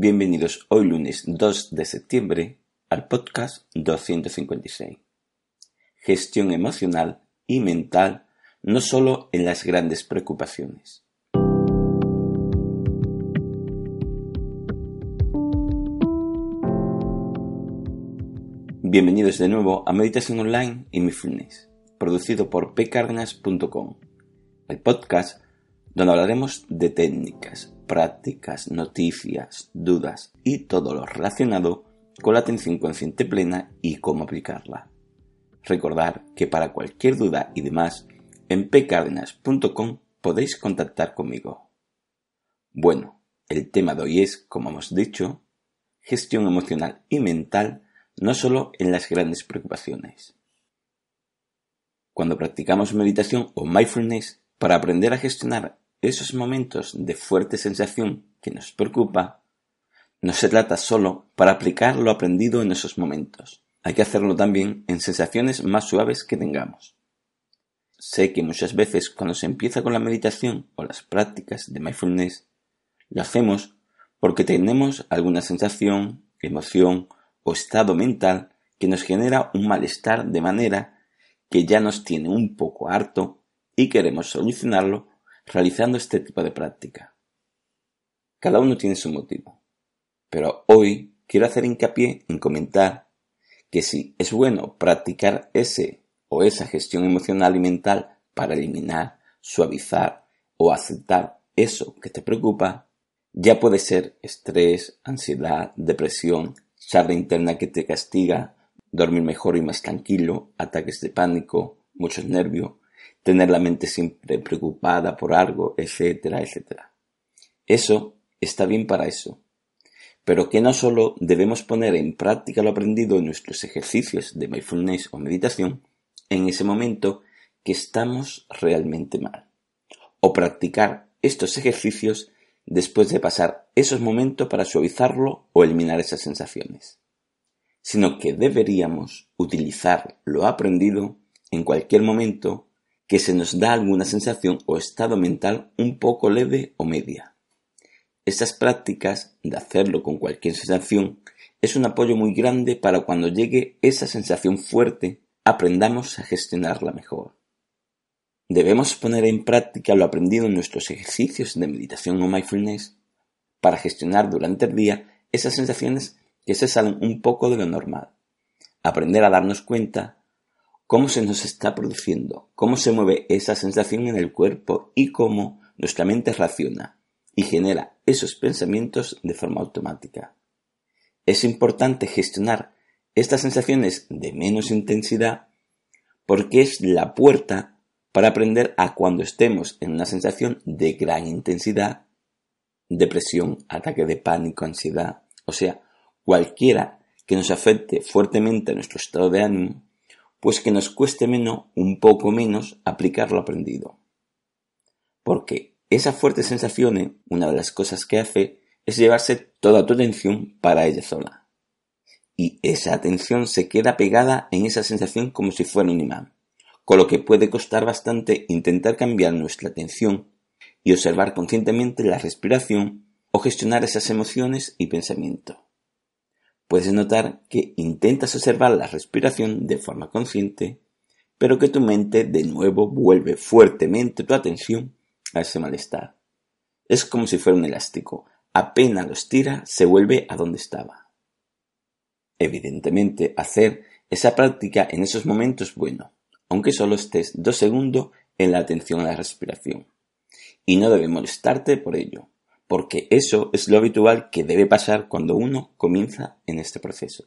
Bienvenidos hoy lunes 2 de septiembre al podcast 256. Gestión emocional y mental no solo en las grandes preocupaciones. Bienvenidos de nuevo a Meditación Online y Mindfulness, producido por pcardenas.com, el podcast donde hablaremos de técnicas, prácticas, noticias, dudas y todo lo relacionado con la atención consciente plena y cómo aplicarla. Recordar que para cualquier duda y demás, en pcardenas.com podéis contactar conmigo. Bueno, el tema de hoy es, como hemos dicho, gestión emocional y mental no solo en las grandes preocupaciones. Cuando practicamos meditación o mindfulness, para aprender a gestionar esos momentos de fuerte sensación que nos preocupa, no se trata solo para aplicar lo aprendido en esos momentos. Hay que hacerlo también en sensaciones más suaves que tengamos. Sé que muchas veces cuando se empieza con la meditación o las prácticas de mindfulness, lo hacemos porque tenemos alguna sensación, emoción o estado mental que nos genera un malestar de manera que ya nos tiene un poco harto y queremos solucionarlo realizando este tipo de práctica. Cada uno tiene su motivo, pero hoy quiero hacer hincapié en comentar que si es bueno practicar ese o esa gestión emocional y mental para eliminar, suavizar o aceptar eso que te preocupa, ya puede ser estrés, ansiedad, depresión, charla interna que te castiga, dormir mejor y más tranquilo, ataques de pánico, muchos nervios, tener la mente siempre preocupada por algo, etcétera, etcétera. Eso está bien para eso, pero que no solo debemos poner en práctica lo aprendido en nuestros ejercicios de mindfulness o meditación en ese momento que estamos realmente mal, o practicar estos ejercicios después de pasar esos momentos para suavizarlo o eliminar esas sensaciones, sino que deberíamos utilizar lo aprendido en cualquier momento que se nos da alguna sensación o estado mental un poco leve o media. Estas prácticas de hacerlo con cualquier sensación es un apoyo muy grande para cuando llegue esa sensación fuerte aprendamos a gestionarla mejor. Debemos poner en práctica lo aprendido en nuestros ejercicios de meditación o mindfulness para gestionar durante el día esas sensaciones que se salen un poco de lo normal. Aprender a darnos cuenta cómo se nos está produciendo, cómo se mueve esa sensación en el cuerpo y cómo nuestra mente reacciona y genera esos pensamientos de forma automática. Es importante gestionar estas sensaciones de menos intensidad porque es la puerta para aprender a cuando estemos en una sensación de gran intensidad, depresión, ataque de pánico, ansiedad, o sea, cualquiera que nos afecte fuertemente a nuestro estado de ánimo, pues que nos cueste menos, un poco menos, aplicar lo aprendido. Porque esa fuerte sensación, una de las cosas que hace, es llevarse toda tu atención para ella sola. Y esa atención se queda pegada en esa sensación como si fuera un imán, con lo que puede costar bastante intentar cambiar nuestra atención y observar conscientemente la respiración o gestionar esas emociones y pensamientos puedes notar que intentas observar la respiración de forma consciente, pero que tu mente de nuevo vuelve fuertemente tu atención a ese malestar. Es como si fuera un elástico. Apenas lo estira, se vuelve a donde estaba. Evidentemente, hacer esa práctica en esos momentos es bueno, aunque solo estés dos segundos en la atención a la respiración. Y no debe molestarte por ello porque eso es lo habitual que debe pasar cuando uno comienza en este proceso.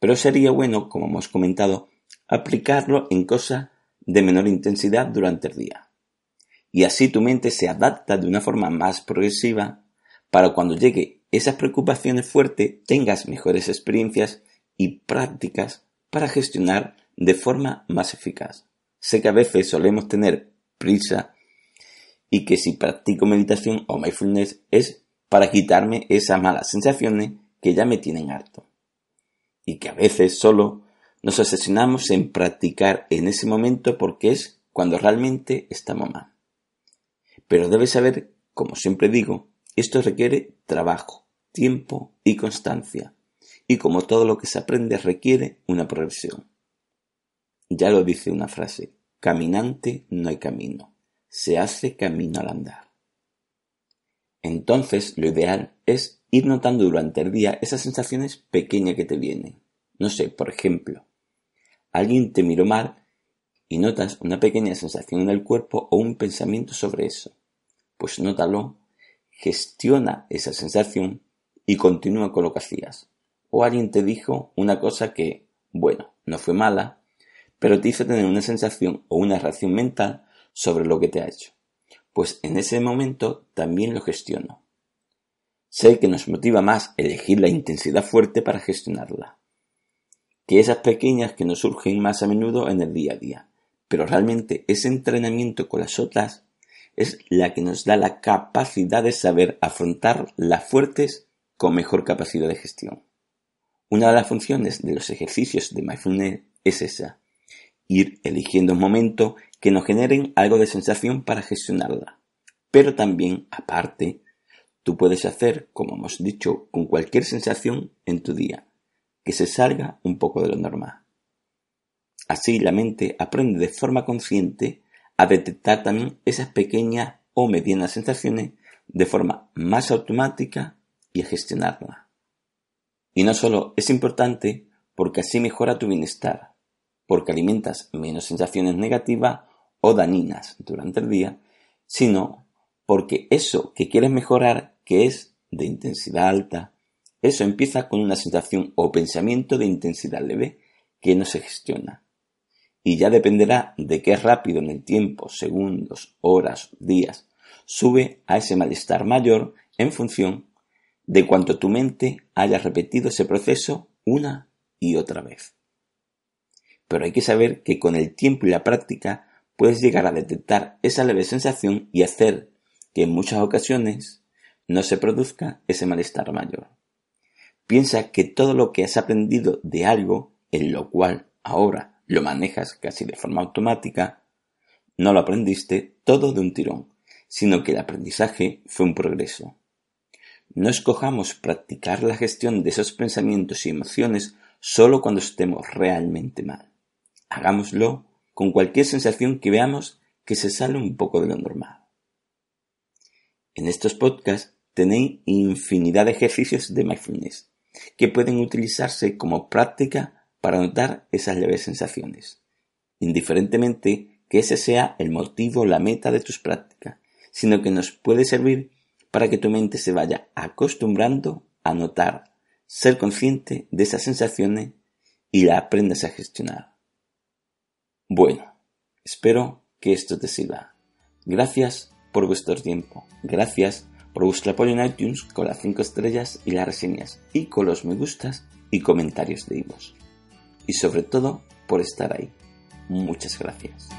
Pero sería bueno, como hemos comentado, aplicarlo en cosas de menor intensidad durante el día. Y así tu mente se adapta de una forma más progresiva para cuando llegue esas preocupaciones fuertes tengas mejores experiencias y prácticas para gestionar de forma más eficaz. Sé que a veces solemos tener prisa y que si practico meditación o mindfulness es para quitarme esas malas sensaciones que ya me tienen harto. Y que a veces solo nos asesinamos en practicar en ese momento porque es cuando realmente estamos mal. Pero debes saber, como siempre digo, Esto requiere trabajo, tiempo y constancia. Y como todo lo que se aprende requiere una progresión. Ya lo dice una frase, caminante no hay camino, se hace camino al andar. Entonces lo ideal es ir notando durante el día esas sensaciones pequeñas que te vienen. No sé, por ejemplo, alguien te miró mal y notas una pequeña sensación en el cuerpo o un pensamiento sobre eso. Pues nótalo, gestiona esa sensación y continúa con lo que hacías. O alguien te dijo una cosa que, bueno, no fue mala, pero te hizo tener una sensación o una reacción mental sobre lo que te ha hecho. Pues en ese momento también lo gestiono. Sé que nos motiva más elegir la intensidad fuerte para gestionarla, que esas pequeñas que nos surgen más a menudo en el día a día. Pero realmente ese entrenamiento con las otras es la que nos da la capacidad de saber afrontar las fuertes con mejor capacidad de gestión. Una de las funciones de los ejercicios de mindfulness es esa, ir eligiendo un momento que nos generen algo de sensación para gestionarla. Pero también, aparte, tú puedes hacer, como hemos dicho, con cualquier sensación en tu día, que se salga un poco de lo normal. Así la mente aprende de forma consciente a detectar también esas pequeñas o medianas sensaciones de forma más automática y a gestionarla. Y no solo es importante porque así mejora tu bienestar, porque alimentas menos sensaciones negativas o dañinas durante el día, sino porque eso que quieres mejorar, que es de intensidad alta, eso empieza con una sensación o pensamiento de intensidad leve que no se gestiona. Y ya dependerá de qué rápido en el tiempo, segundos, horas, días, sube a ese malestar mayor en función de cuanto tu mente haya repetido ese proceso una y otra vez. Pero hay que saber que con el tiempo y la práctica puedes llegar a detectar esa leve sensación y hacer que en muchas ocasiones no se produzca ese malestar mayor. Piensa que todo lo que has aprendido de algo, en lo cual ahora lo manejas casi de forma automática, no lo aprendiste todo de un tirón, sino que el aprendizaje fue un progreso. No escojamos practicar la gestión de esos pensamientos y emociones solo cuando estemos realmente mal. Hagámoslo con cualquier sensación que veamos que se sale un poco de lo normal. En estos podcasts tenéis infinidad de ejercicios de mindfulness que pueden utilizarse como práctica para notar esas leves sensaciones, indiferentemente que ese sea el motivo o la meta de tus prácticas, sino que nos puede servir para que tu mente se vaya acostumbrando a notar, ser consciente de esas sensaciones y la aprendas a gestionar. Bueno, espero que esto te sirva. Gracias por vuestro tiempo. Gracias por vuestro apoyo en iTunes con las 5 estrellas y las reseñas y con los me gustas y comentarios de Ivos. Y sobre todo por estar ahí. Muchas gracias.